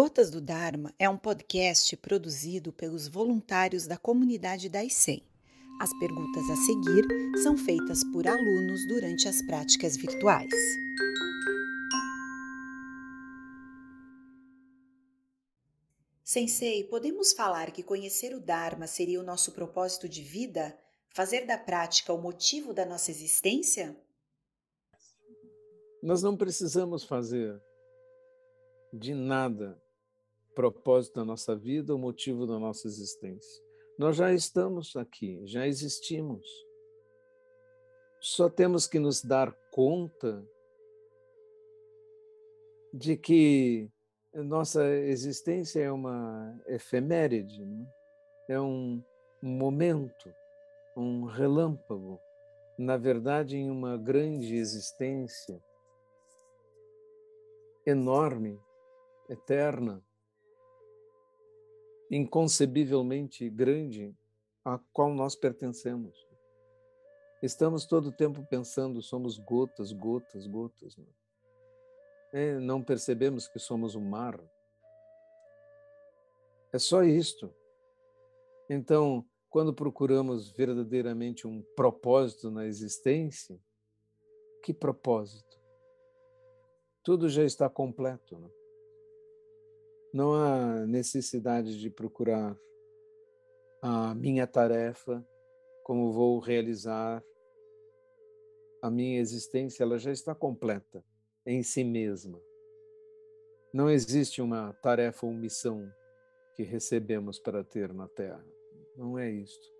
Gotas do Dharma é um podcast produzido pelos voluntários da comunidade da ICEM. As perguntas a seguir são feitas por alunos durante as práticas virtuais. Sensei, podemos falar que conhecer o Dharma seria o nosso propósito de vida? Fazer da prática o motivo da nossa existência? Nós não precisamos fazer de nada propósito da nossa vida, o motivo da nossa existência. Nós já estamos aqui, já existimos. Só temos que nos dar conta de que nossa existência é uma efeméride, né? é um momento, um relâmpago, na verdade, em uma grande existência enorme eterna, inconcebivelmente grande, a qual nós pertencemos. Estamos todo o tempo pensando, somos gotas, gotas, gotas. Né? É, não percebemos que somos o mar. É só isto. Então, quando procuramos verdadeiramente um propósito na existência, que propósito? Tudo já está completo. Né? Não há necessidade de procurar a minha tarefa, como vou realizar. A minha existência ela já está completa em si mesma. Não existe uma tarefa ou missão que recebemos para ter na Terra. Não é isto.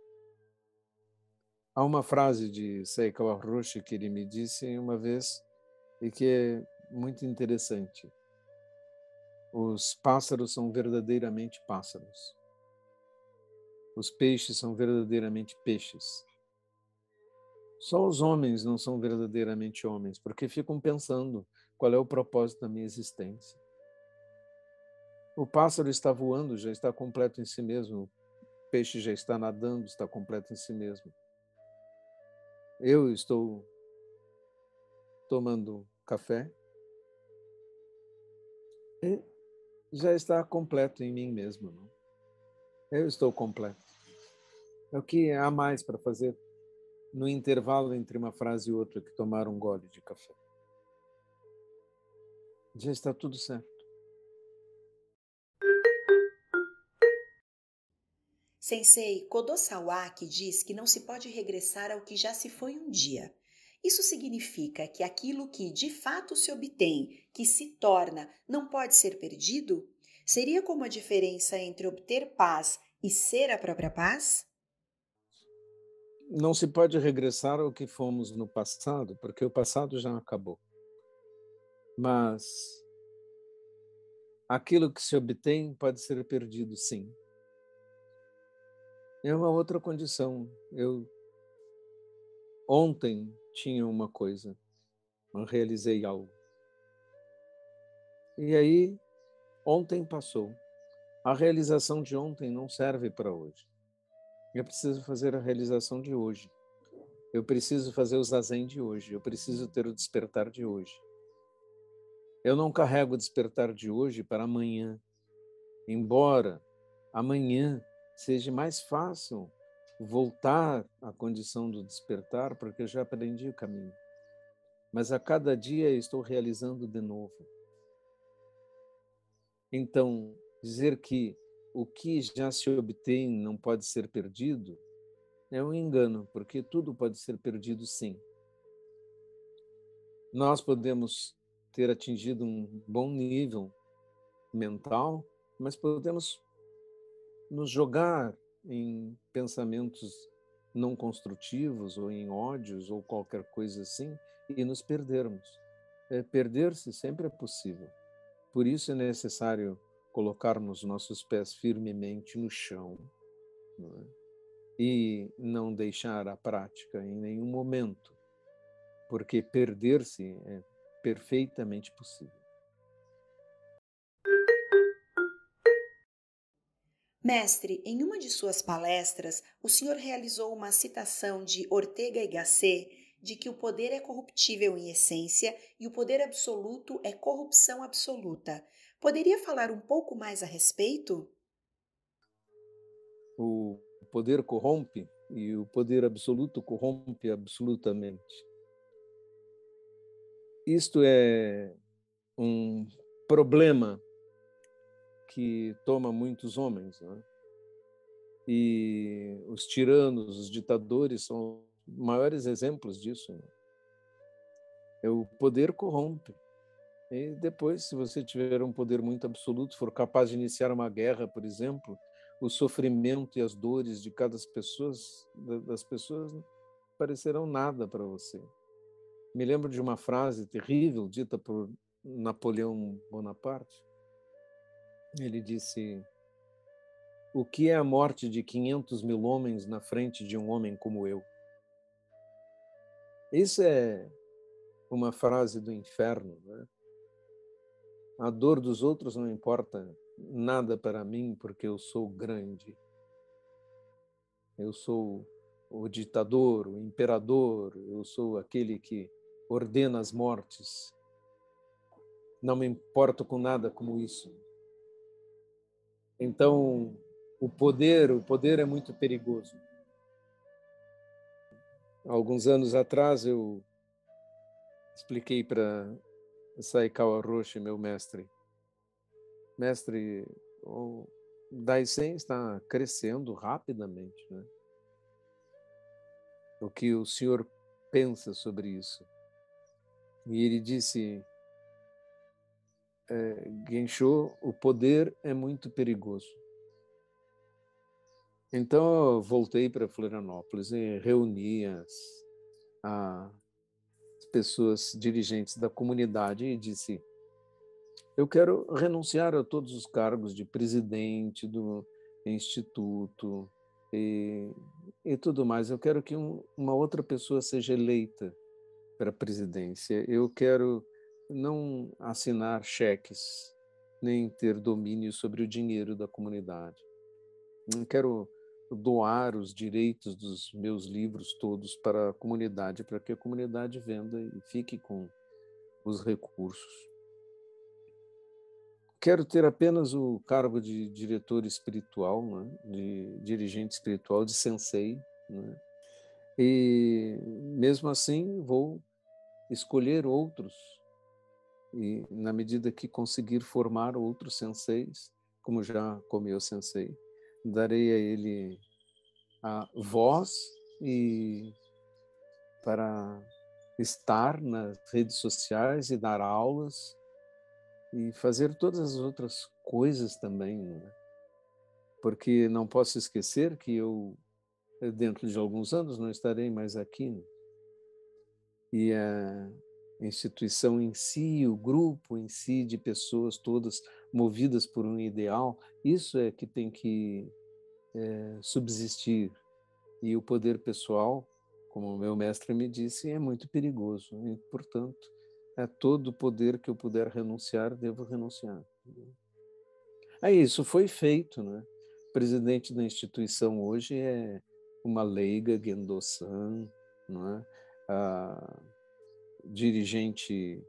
Há uma frase de Seiko Roshi que ele me disse uma vez e que é muito interessante. Os pássaros são verdadeiramente pássaros. Os peixes são verdadeiramente peixes. Só os homens não são verdadeiramente homens, porque ficam pensando qual é o propósito da minha existência. O pássaro está voando, já está completo em si mesmo. O peixe já está nadando, está completo em si mesmo. Eu estou tomando café e já está completo em mim mesmo. Não? Eu estou completo. É o que há mais para fazer no intervalo entre uma frase e outra que tomar um gole de café. Já está tudo certo. Sensei, Kodo Sawaki diz que não se pode regressar ao que já se foi um dia. Isso significa que aquilo que de fato se obtém, que se torna, não pode ser perdido? Seria como a diferença entre obter paz e ser a própria paz? Não se pode regressar ao que fomos no passado, porque o passado já acabou. Mas aquilo que se obtém pode ser perdido, sim. É uma outra condição. Eu ontem tinha uma coisa, eu realizei algo. E aí, ontem passou. A realização de ontem não serve para hoje. Eu preciso fazer a realização de hoje. Eu preciso fazer o zazen de hoje. Eu preciso ter o despertar de hoje. Eu não carrego o despertar de hoje para amanhã. Embora amanhã seja mais fácil voltar à condição do despertar, porque já aprendi o caminho. Mas a cada dia estou realizando de novo. Então, dizer que o que já se obtém não pode ser perdido é um engano, porque tudo pode ser perdido sim. Nós podemos ter atingido um bom nível mental, mas podemos nos jogar em pensamentos não construtivos ou em ódios ou qualquer coisa assim e nos perdermos. É, Perder-se sempre é possível. Por isso é necessário colocarmos nossos pés firmemente no chão não é? e não deixar a prática em nenhum momento, porque perder-se é perfeitamente possível. Mestre, em uma de suas palestras, o senhor realizou uma citação de Ortega y Gasset de que o poder é corruptível em essência e o poder absoluto é corrupção absoluta. Poderia falar um pouco mais a respeito? O poder corrompe e o poder absoluto corrompe absolutamente. Isto é um problema que toma muitos homens. Né? E os tiranos, os ditadores são maiores exemplos disso. Né? É o poder corrompe. E depois, se você tiver um poder muito absoluto, for capaz de iniciar uma guerra, por exemplo, o sofrimento e as dores de cada pessoa, das pessoas parecerão nada para você. Me lembro de uma frase terrível dita por Napoleão Bonaparte. Ele disse: O que é a morte de 500 mil homens na frente de um homem como eu? Isso é uma frase do inferno. Né? A dor dos outros não importa nada para mim, porque eu sou grande. Eu sou o ditador, o imperador, eu sou aquele que ordena as mortes. Não me importo com nada como isso. Então, o poder, o poder é muito perigoso. Alguns anos atrás eu expliquei para Saikawa Roshi, meu mestre, mestre, o Daisen está crescendo rapidamente, né? O que o senhor pensa sobre isso? E ele disse, é, Gensho, o poder é muito perigoso. Então eu voltei para Florianópolis e reuni as, as pessoas dirigentes da comunidade e disse: eu quero renunciar a todos os cargos de presidente do instituto e, e tudo mais. Eu quero que um, uma outra pessoa seja eleita para a presidência. Eu quero não assinar cheques, nem ter domínio sobre o dinheiro da comunidade. Não quero doar os direitos dos meus livros todos para a comunidade, para que a comunidade venda e fique com os recursos. Quero ter apenas o cargo de diretor espiritual, né? de dirigente espiritual, de sensei. Né? E mesmo assim vou escolher outros e na medida que conseguir formar outros senseis, como já com meu sensei, darei a ele a voz e para estar nas redes sociais e dar aulas e fazer todas as outras coisas também, né? porque não posso esquecer que eu, dentro de alguns anos, não estarei mais aqui. Né? E a instituição em si, o grupo em si de pessoas todas movidas por um ideal, isso é que tem que é, subsistir. E o poder pessoal, como o meu mestre me disse, é muito perigoso. E, portanto, é todo poder que eu puder renunciar, devo renunciar. É isso, foi feito, né? O presidente da instituição hoje é uma leiga Gendo-san, não é? A dirigente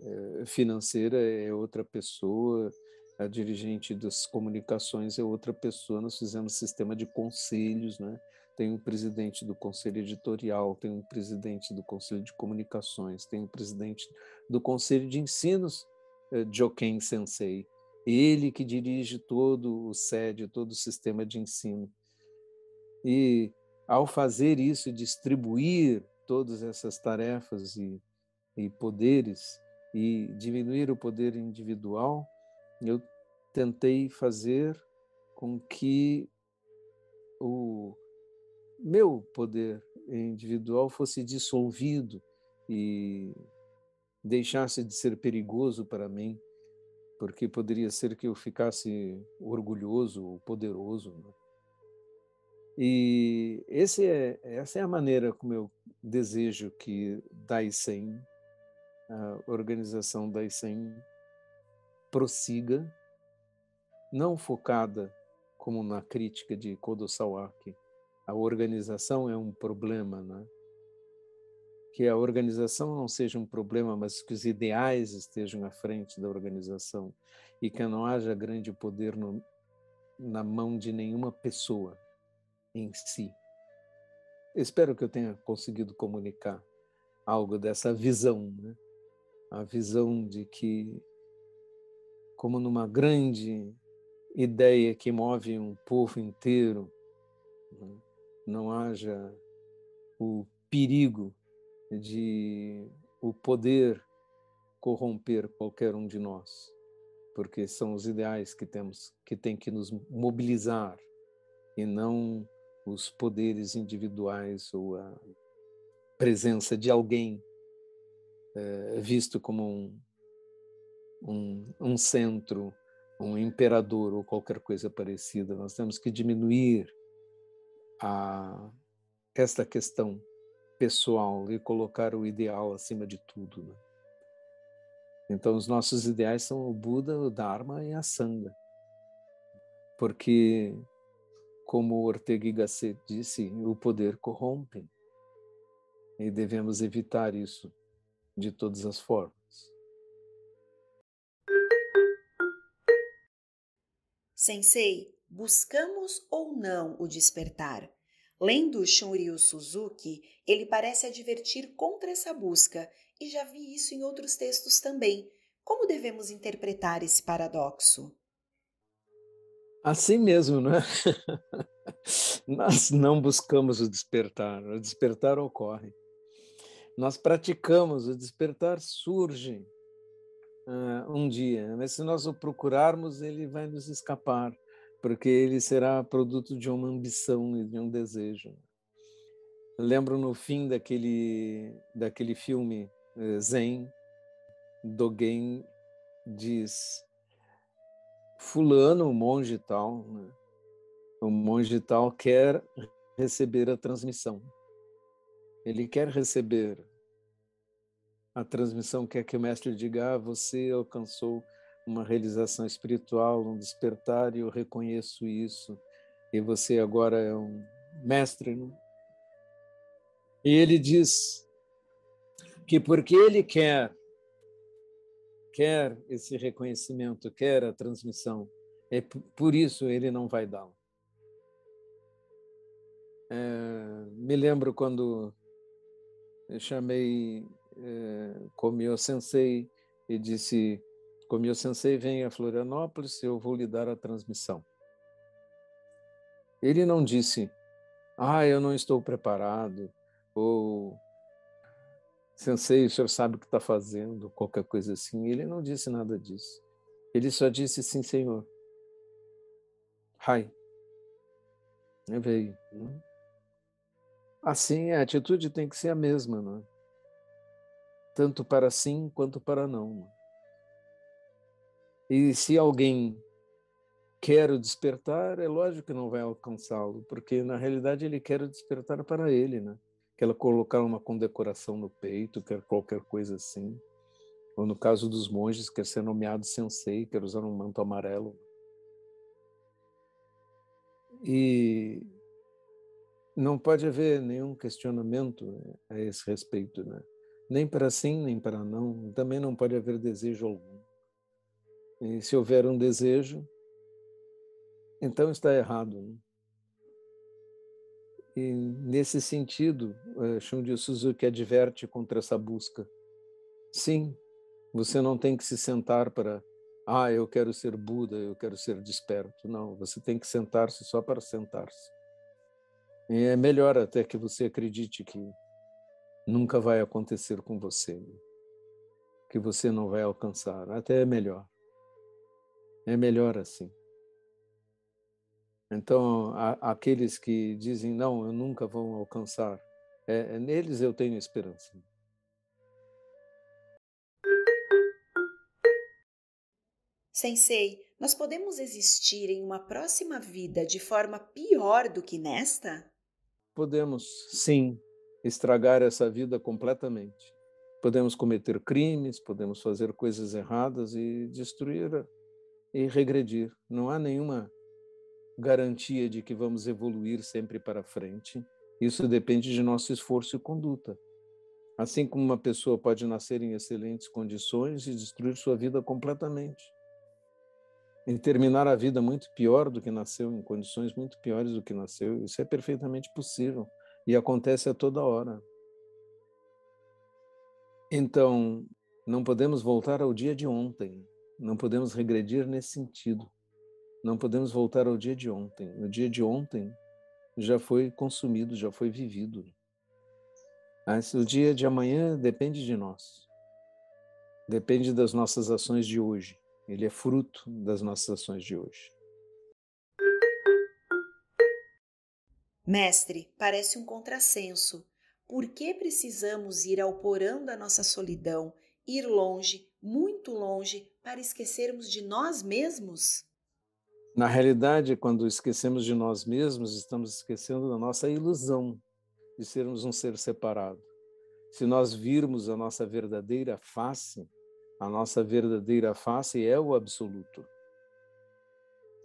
eh, financeira é outra pessoa, a dirigente das comunicações é outra pessoa. Nós fizemos sistema de conselhos, né? tem um presidente do conselho editorial, tem um presidente do conselho de comunicações, tem um presidente do conselho de ensinos, eh, Joken Sensei, ele que dirige todo o SED, todo o sistema de ensino. E ao fazer isso, distribuir todas essas tarefas e, e poderes e diminuir o poder individual, eu tentei fazer com que o meu poder individual fosse dissolvido e deixasse de ser perigoso para mim, porque poderia ser que eu ficasse orgulhoso ou poderoso. Né? E esse é, essa é a maneira como eu desejo que Daisen, a organização Daisen, prossiga, não focada como na crítica de Kodo Sawaki, a organização é um problema, né? que a organização não seja um problema, mas que os ideais estejam à frente da organização e que não haja grande poder no, na mão de nenhuma pessoa em si. Espero que eu tenha conseguido comunicar algo dessa visão, né? a visão de que, como numa grande ideia que move um povo inteiro, né? não haja o perigo de o poder corromper qualquer um de nós, porque são os ideais que temos que tem que nos mobilizar e não os poderes individuais ou a presença de alguém é, visto como um, um, um centro, um imperador ou qualquer coisa parecida. Nós temos que diminuir a esta questão pessoal e colocar o ideal acima de tudo. Né? Então, os nossos ideais são o Buda, o Dharma e a Sangha. Porque, como Ortega y Gasset disse, o poder corrompe. E devemos evitar isso de todas as formas. Sensei, buscamos ou não o despertar? Lendo Shunryu Suzuki, ele parece advertir contra essa busca, e já vi isso em outros textos também. Como devemos interpretar esse paradoxo? Assim mesmo, não é? Nós não buscamos o despertar, o despertar ocorre. Nós praticamos, o despertar surge uh, um dia, mas se nós o procurarmos, ele vai nos escapar porque ele será produto de uma ambição e de um desejo. lembro no fim daquele, daquele filme eh, Zen, Dogen diz: Fulano, o monge tal, né? o monge tal quer receber a transmissão. Ele quer receber a transmissão, quer que o mestre diga: ah, você alcançou uma realização espiritual, um despertar, e eu reconheço isso. E você agora é um mestre. Né? E ele diz que porque ele quer, quer esse reconhecimento, quer a transmissão, é por isso ele não vai dá-lo. É, me lembro quando eu chamei é, Komio Sensei e disse como o sensei vem a Florianópolis, eu vou lhe dar a transmissão. Ele não disse, ah, eu não estou preparado, ou sensei, o senhor sabe o que está fazendo, qualquer coisa assim. Ele não disse nada disso. Ele só disse, sim, senhor. Hai. E veio. Né? Assim, a atitude tem que ser a mesma, não é? Tanto para sim quanto para não. não. É? E se alguém quer o despertar, é lógico que não vai alcançá-lo, porque na realidade ele quer o despertar para ele, né? Quer colocar uma condecoração no peito, quer qualquer coisa assim. Ou no caso dos monges, quer ser nomeado sensei, quer usar um manto amarelo. E não pode haver nenhum questionamento a esse respeito, né? Nem para sim, nem para não. Também não pode haver desejo algum. E se houver um desejo, então está errado. Né? E nesse sentido, eh, Shunji Suzuki adverte contra essa busca. Sim, você não tem que se sentar para, ah, eu quero ser Buda, eu quero ser desperto. Não, você tem que sentar-se só para sentar-se. E é melhor até que você acredite que nunca vai acontecer com você, que você não vai alcançar. Até é melhor. É melhor assim. Então, a, aqueles que dizem, não, eu nunca vou alcançar, é, é, neles eu tenho esperança. Sensei, nós podemos existir em uma próxima vida de forma pior do que nesta? Podemos, sim, estragar essa vida completamente. Podemos cometer crimes, podemos fazer coisas erradas e destruir e regredir. Não há nenhuma garantia de que vamos evoluir sempre para frente. Isso depende de nosso esforço e conduta. Assim como uma pessoa pode nascer em excelentes condições e destruir sua vida completamente. E terminar a vida muito pior do que nasceu, em condições muito piores do que nasceu. Isso é perfeitamente possível e acontece a toda hora. Então, não podemos voltar ao dia de ontem, não podemos regredir nesse sentido. Não podemos voltar ao dia de ontem. O dia de ontem já foi consumido, já foi vivido. O dia de amanhã depende de nós. Depende das nossas ações de hoje. Ele é fruto das nossas ações de hoje. Mestre, parece um contrassenso. Por que precisamos ir ao porão da nossa solidão, ir longe, muito longe, para esquecermos de nós mesmos? Na realidade, quando esquecemos de nós mesmos, estamos esquecendo da nossa ilusão de sermos um ser separado. Se nós virmos a nossa verdadeira face, a nossa verdadeira face é o absoluto.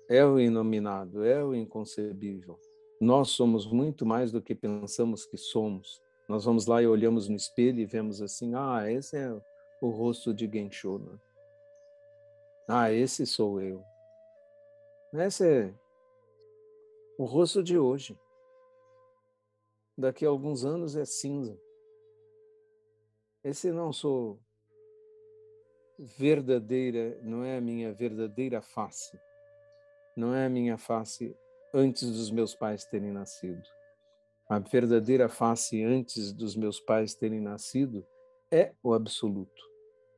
É o inominado, é o inconcebível. Nós somos muito mais do que pensamos que somos. Nós vamos lá e olhamos no espelho e vemos assim: ah, esse é o rosto de Gensho. Né? Ah, esse sou eu. Esse é o rosto de hoje daqui a alguns anos é cinza. Esse não sou verdadeira, não é a minha verdadeira face. Não é a minha face antes dos meus pais terem nascido. A verdadeira face antes dos meus pais terem nascido é o absoluto.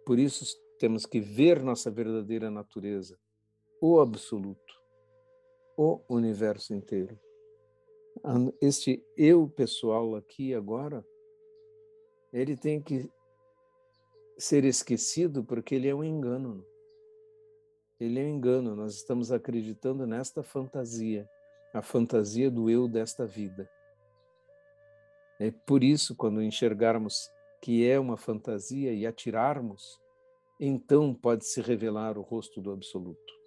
Por isso temos que ver nossa verdadeira natureza, o absoluto, o universo inteiro este eu pessoal aqui agora, ele tem que ser esquecido porque ele é um engano. Ele é um engano, nós estamos acreditando nesta fantasia, a fantasia do eu desta vida. É por isso, quando enxergarmos que é uma fantasia e atirarmos, então pode se revelar o rosto do absoluto.